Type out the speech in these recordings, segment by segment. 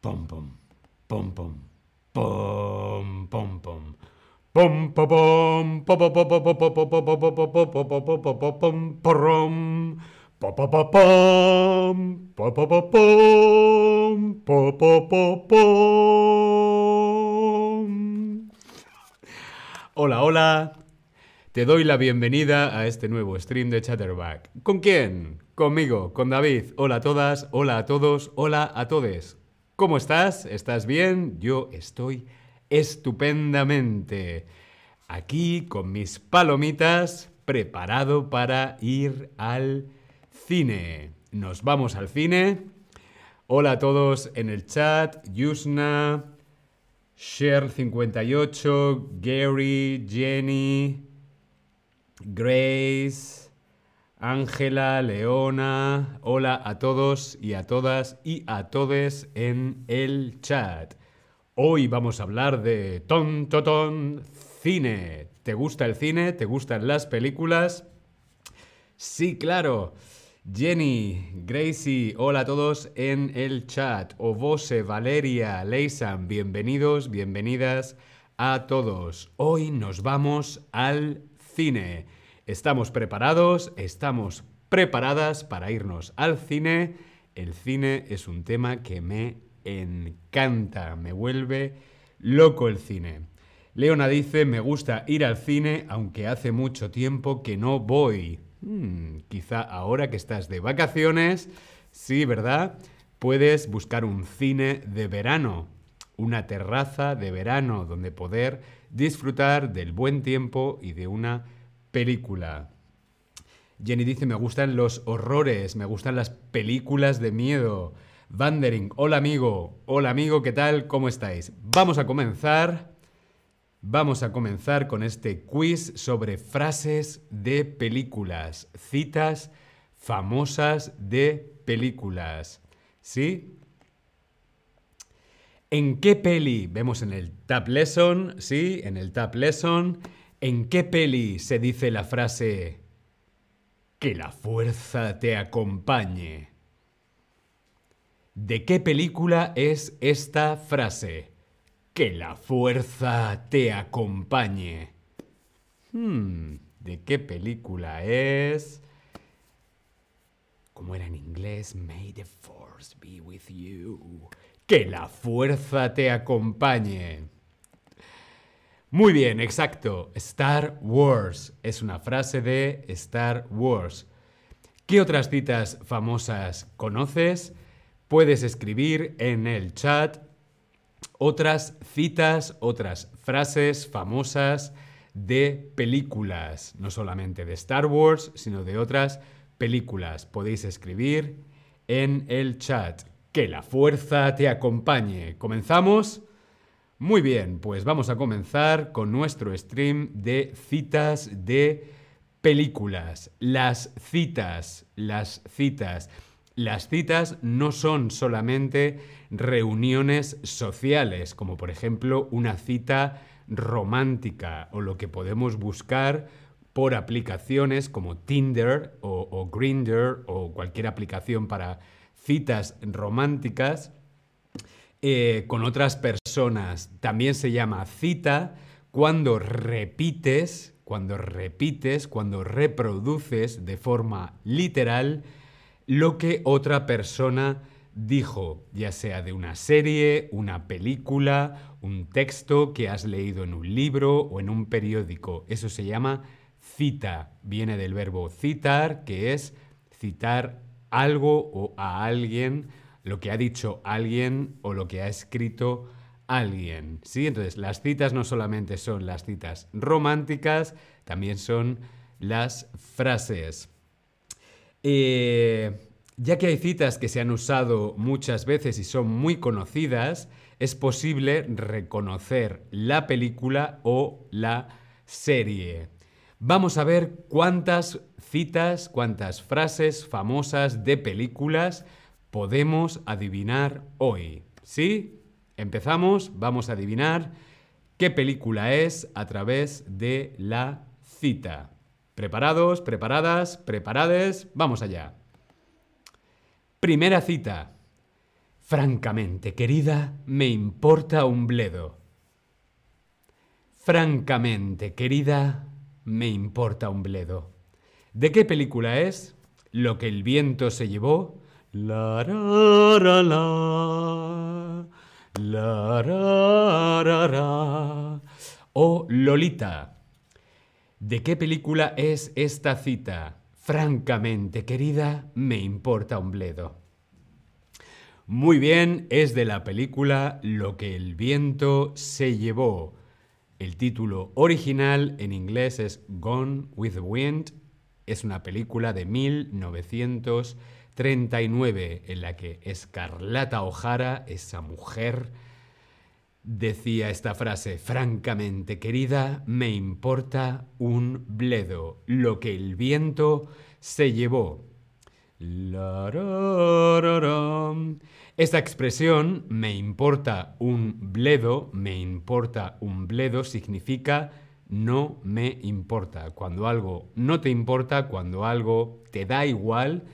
Pom pom, pom pom, pom pom pom. Pom pom pom, pom pom pom pom pom pom pom pom pom pom pom pom pom pom pom pom pom pom. Pa pa pa pam, pa pa pa pam, pa pa pa pam. Hola, hola. Te doy la bienvenida a este nuevo stream de Chatterback. ¿Con quién? Conmigo, con David. Hola a todas, hola a todos, hola a todes. ¿Cómo estás? ¿Estás bien? Yo estoy estupendamente. Aquí con mis palomitas, preparado para ir al cine. Nos vamos al cine. Hola a todos en el chat. Yusna, Sher58, Gary, Jenny, Grace, Ángela, Leona. Hola a todos y a todas y a todes en el chat. Hoy vamos a hablar de ton, ton, ton, cine. ¿Te gusta el cine? ¿Te gustan las películas? Sí, claro. Jenny, Gracie, hola a todos en el chat. Ovose, Valeria, Leisan, bienvenidos, bienvenidas a todos. Hoy nos vamos al cine. Estamos preparados, estamos preparadas para irnos al cine. El cine es un tema que me encanta, me vuelve loco el cine. Leona dice, me gusta ir al cine, aunque hace mucho tiempo que no voy. Hmm, quizá ahora que estás de vacaciones, sí, ¿verdad? Puedes buscar un cine de verano, una terraza de verano donde poder disfrutar del buen tiempo y de una película. Jenny dice, me gustan los horrores, me gustan las películas de miedo. Vandering, hola amigo, hola amigo, ¿qué tal? ¿Cómo estáis? Vamos a comenzar. Vamos a comenzar con este quiz sobre frases de películas, citas famosas de películas. ¿Sí? ¿En qué peli? Vemos en el Tab Lesson, ¿sí? En el Tab Lesson. ¿En qué peli se dice la frase que la fuerza te acompañe? ¿De qué película es esta frase? Que la fuerza te acompañe. Hmm, ¿de qué película es? ¿Cómo era en inglés? May the force be with you. Que la fuerza te acompañe. Muy bien, exacto. Star Wars. Es una frase de Star Wars. ¿Qué otras citas famosas conoces? Puedes escribir en el chat otras citas, otras frases famosas de películas, no solamente de Star Wars, sino de otras películas. Podéis escribir en el chat. Que la fuerza te acompañe. ¿Comenzamos? Muy bien, pues vamos a comenzar con nuestro stream de citas de películas. Las citas, las citas. Las citas no son solamente reuniones sociales, como por ejemplo una cita romántica o lo que podemos buscar por aplicaciones como Tinder o, o Grindr o cualquier aplicación para citas románticas eh, con otras personas. También se llama cita cuando repites, cuando repites, cuando reproduces de forma literal lo que otra persona dijo, ya sea de una serie, una película, un texto que has leído en un libro o en un periódico. Eso se llama cita. Viene del verbo citar, que es citar algo o a alguien, lo que ha dicho alguien o lo que ha escrito alguien. ¿Sí? Entonces, las citas no solamente son las citas románticas, también son las frases. Eh, ya que hay citas que se han usado muchas veces y son muy conocidas, es posible reconocer la película o la serie. Vamos a ver cuántas citas, cuántas frases famosas de películas podemos adivinar hoy. ¿Sí? Empezamos, vamos a adivinar qué película es a través de la cita. ¿Preparados? ¿Preparadas? ¿Preparades? Vamos allá. Primera cita. Francamente, querida, me importa un bledo. Francamente, querida, me importa un bledo. ¿De qué película es? Lo que el viento se llevó. La ra, la. La ra, O Lolita. ¿De qué película es esta cita? Francamente, querida, me importa un bledo. Muy bien, es de la película Lo que el viento se llevó. El título original en inglés es Gone with the Wind. Es una película de 1939 en la que Escarlata O'Hara, esa mujer, decía esta frase, francamente querida, me importa un bledo lo que el viento se llevó. Esta expresión, me importa un bledo, me importa un bledo, significa no me importa. Cuando algo no te importa, cuando algo te da igual,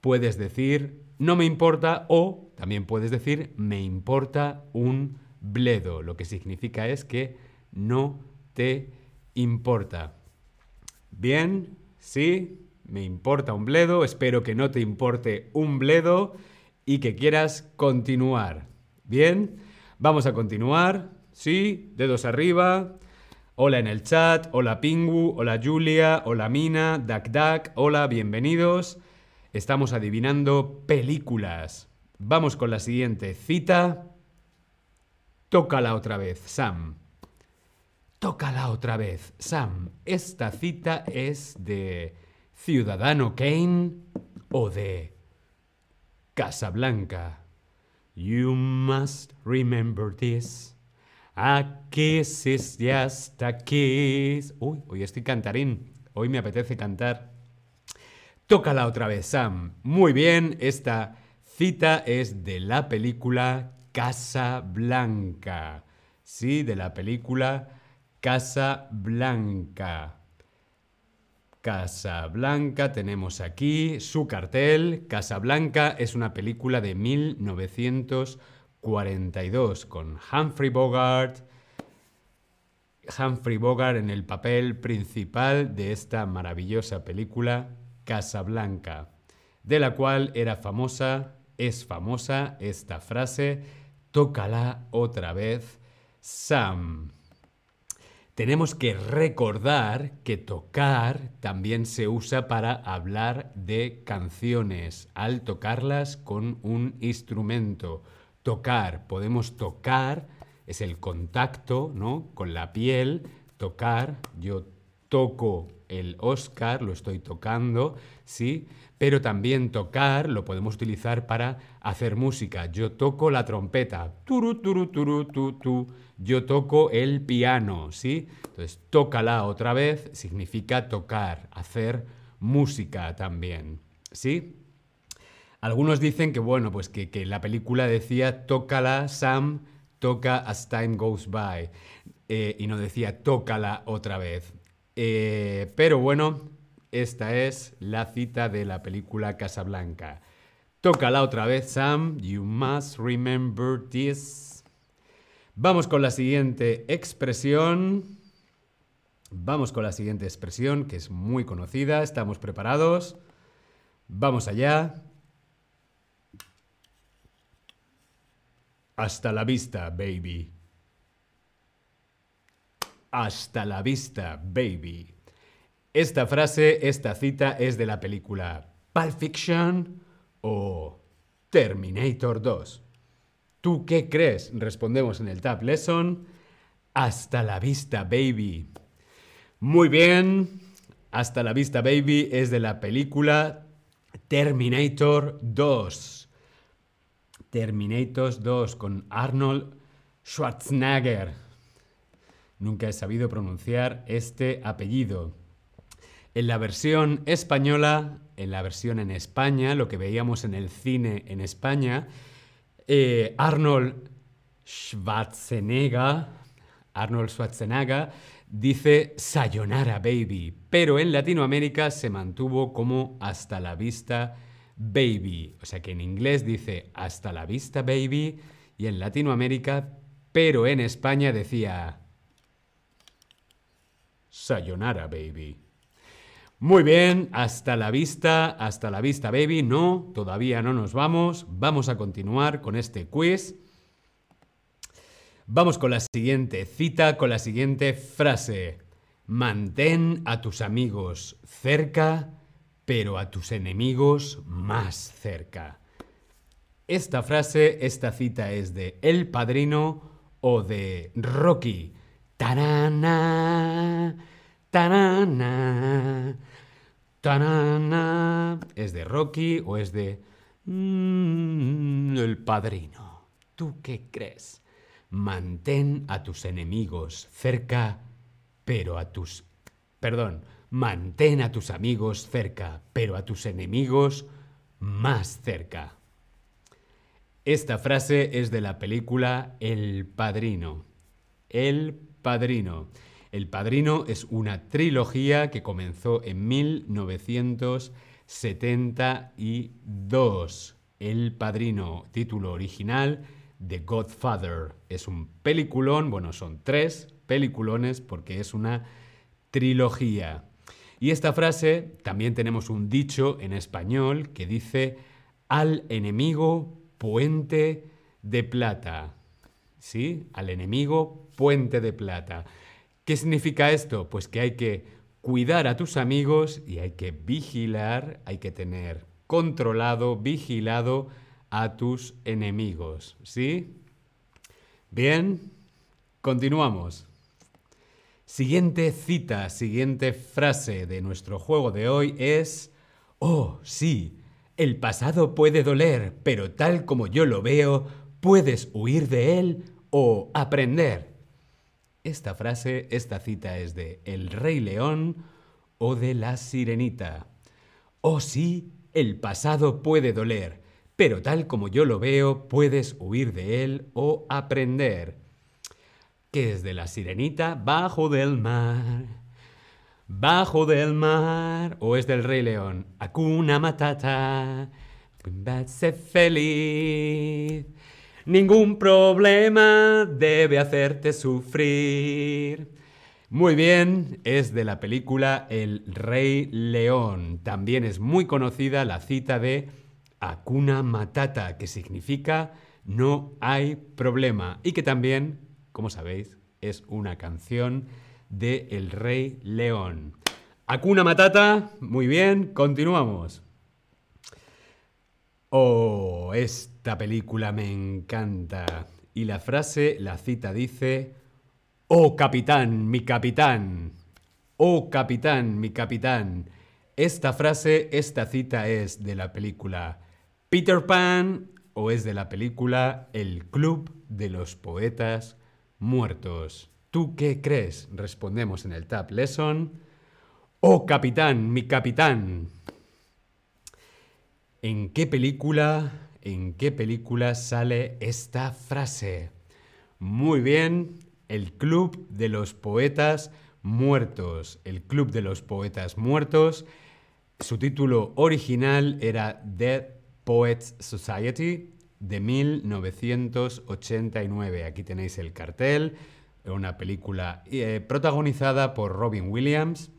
puedes decir no me importa o también puedes decir me importa un bledo. Lo que significa es que no te importa. Bien, sí, me importa un bledo, espero que no te importe un bledo y que quieras continuar. Bien, vamos a continuar. Sí, dedos arriba. Hola en el chat, hola Pingu, hola Julia, hola Mina, Dak Dak, hola, bienvenidos. Estamos adivinando películas. Vamos con la siguiente cita. Tócala otra vez, Sam. Tócala otra vez, Sam. Esta cita es de Ciudadano Kane o de Casablanca. You must remember this. A kiss is just a kiss. Uy, hoy estoy cantarín. Hoy me apetece cantar. Tócala otra vez, Sam. Muy bien, esta cita es de la película Casa Blanca. Sí, de la película Casa Blanca. Casablanca, tenemos aquí su cartel. Casablanca es una película de 1942 con Humphrey Bogart. Humphrey Bogart en el papel principal de esta maravillosa película Casablanca, de la cual era famosa, es famosa esta frase, tócala otra vez, Sam tenemos que recordar que tocar también se usa para hablar de canciones, al tocarlas con un instrumento. Tocar, podemos tocar, es el contacto, ¿no? Con la piel, tocar, yo toco el Oscar, lo estoy tocando, ¿sí? Pero también tocar lo podemos utilizar para hacer música. Yo toco la trompeta, turu, turu, turu, tu, tu yo toco el piano, ¿sí? Entonces, tócala otra vez significa tocar, hacer música también, ¿sí? Algunos dicen que, bueno, pues que, la película decía tócala, Sam, toca as time goes by, eh, y no decía tócala otra vez. Eh, pero bueno, esta es la cita de la película Casablanca. Tócala otra vez, Sam, you must remember this. Vamos con la siguiente expresión. Vamos con la siguiente expresión que es muy conocida. ¿Estamos preparados? Vamos allá. Hasta la vista, baby. Hasta la vista, baby. Esta frase, esta cita es de la película Pulp Fiction o Terminator 2. ¿Tú qué crees? Respondemos en el Tab Lesson. Hasta la vista, baby. Muy bien. Hasta la vista, baby es de la película Terminator 2. Terminator 2 con Arnold Schwarzenegger. Nunca he sabido pronunciar este apellido. En la versión española, en la versión en España, lo que veíamos en el cine en España, eh, Arnold Schwarzenegger, Arnold Schwarzenegger dice Sayonara Baby, pero en Latinoamérica se mantuvo como Hasta la vista baby. O sea que en inglés dice hasta la vista baby y en Latinoamérica, pero en España decía sayonara baby. Muy bien, hasta la vista, hasta la vista baby. No, todavía no nos vamos. Vamos a continuar con este quiz. Vamos con la siguiente cita, con la siguiente frase. Mantén a tus amigos cerca pero a tus enemigos más cerca. Esta frase, esta cita es de El Padrino o de Rocky. Tarana, tarana, tarana. ¿Es de Rocky o es de mm, El Padrino? ¿Tú qué crees? Mantén a tus enemigos cerca, pero a tus... Perdón, Mantén a tus amigos cerca, pero a tus enemigos más cerca. Esta frase es de la película El Padrino. El Padrino. El Padrino es una trilogía que comenzó en 1972. El Padrino, título original, The Godfather. Es un peliculón, bueno, son tres peliculones porque es una trilogía. Y esta frase también tenemos un dicho en español que dice al enemigo puente de plata. ¿Sí? Al enemigo puente de plata. ¿Qué significa esto? Pues que hay que cuidar a tus amigos y hay que vigilar, hay que tener controlado, vigilado a tus enemigos. ¿Sí? Bien, continuamos. Siguiente cita, siguiente frase de nuestro juego de hoy es, oh, sí, el pasado puede doler, pero tal como yo lo veo, puedes huir de él o aprender. Esta frase, esta cita es de El Rey León o de La Sirenita. Oh sí, el pasado puede doler, pero tal como yo lo veo, puedes huir de él o aprender que es de la sirenita bajo del mar. Bajo del mar, o es del Rey León, Acuna Matata, sé feliz. Ningún problema debe hacerte sufrir. Muy bien, es de la película El Rey León. También es muy conocida la cita de Acuna Matata, que significa no hay problema y que también como sabéis, es una canción de El Rey León. Acuna Matata, muy bien, continuamos. Oh, esta película me encanta. Y la frase, la cita dice, Oh capitán, mi capitán. Oh capitán, mi capitán. Esta frase, esta cita es de la película Peter Pan o es de la película El Club de los Poetas muertos. ¿Tú qué crees? Respondemos en el Tab Lesson. Oh, capitán, mi capitán. ¿En qué película, en qué película sale esta frase? Muy bien, el Club de los Poetas Muertos. El Club de los Poetas Muertos. Su título original era Dead Poets Society de 1989. Aquí tenéis el cartel, una película eh, protagonizada por Robin Williams,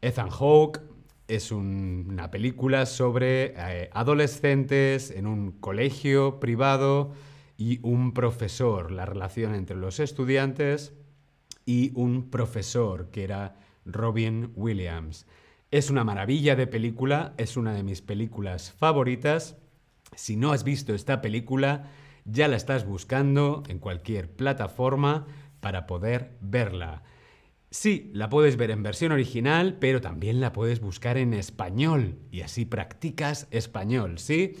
Ethan Hawke. Es una película sobre eh, adolescentes en un colegio privado y un profesor, la relación entre los estudiantes y un profesor que era Robin Williams. Es una maravilla de película, es una de mis películas favoritas si no has visto esta película, ya la estás buscando en cualquier plataforma para poder verla. Sí, la puedes ver en versión original, pero también la puedes buscar en español y así practicas español, ¿sí?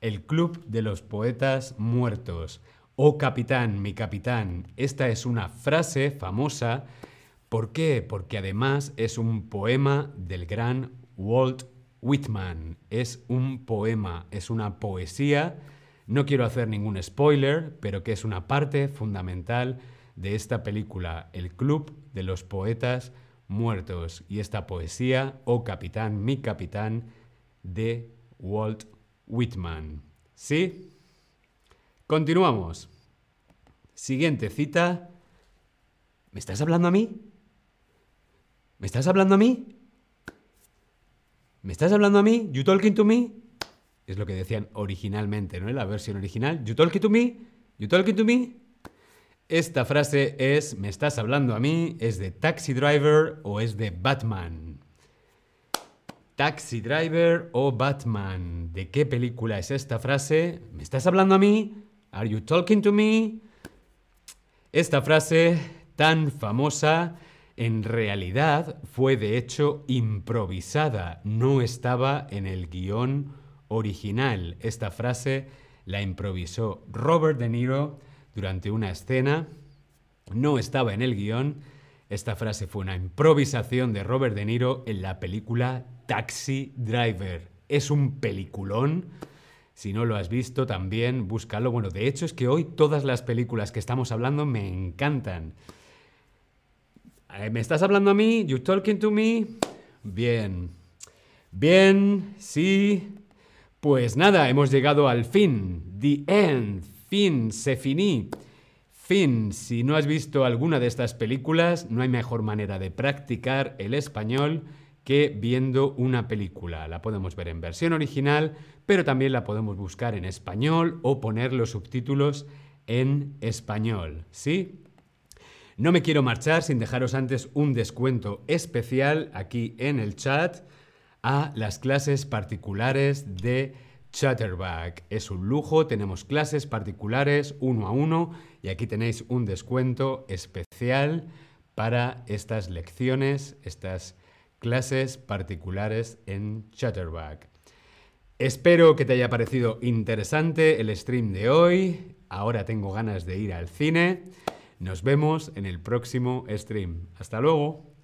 El Club de los Poetas Muertos. Oh capitán, mi capitán. Esta es una frase famosa. ¿Por qué? Porque además es un poema del gran Walt Whitman. Es un poema, es una poesía. No quiero hacer ningún spoiler, pero que es una parte fundamental de esta película, El Club de los Poetas Muertos. Y esta poesía, Oh Capitán, mi capitán, de Walt Whitman. ¿Sí? Continuamos. Siguiente cita. ¿Me estás hablando a mí? ¿Me estás hablando a mí? ¿Me estás hablando a mí? ¿You talking to me? Es lo que decían originalmente, ¿no? En la versión original. ¿You talking to me? ¿You talking to me? Esta frase es ¿Me estás hablando a mí? ¿Es de Taxi Driver o es de Batman? Taxi Driver o Batman. ¿De qué película es esta frase? ¿Me estás hablando a mí? ¿Are you talking to me? Esta frase tan famosa en realidad fue de hecho improvisada, no estaba en el guion original. Esta frase la improvisó Robert De Niro durante una escena, no estaba en el guion. Esta frase fue una improvisación de Robert De Niro en la película Taxi Driver. Es un peliculón. Si no lo has visto, también búscalo. Bueno, de hecho es que hoy todas las películas que estamos hablando me encantan. Eh, ¿Me estás hablando a mí? ¿You talking to me? Bien. Bien, sí. Pues nada, hemos llegado al fin. The end. Fin, se finí. Fin, si no has visto alguna de estas películas, no hay mejor manera de practicar el español que viendo una película. La podemos ver en versión original, pero también la podemos buscar en español o poner los subtítulos en español. ¿Sí? No me quiero marchar sin dejaros antes un descuento especial aquí en el chat a las clases particulares de Chatterback. Es un lujo, tenemos clases particulares uno a uno y aquí tenéis un descuento especial para estas lecciones, estas clases particulares en Chatterback. Espero que te haya parecido interesante el stream de hoy. Ahora tengo ganas de ir al cine. Nos vemos en el próximo stream. Hasta luego.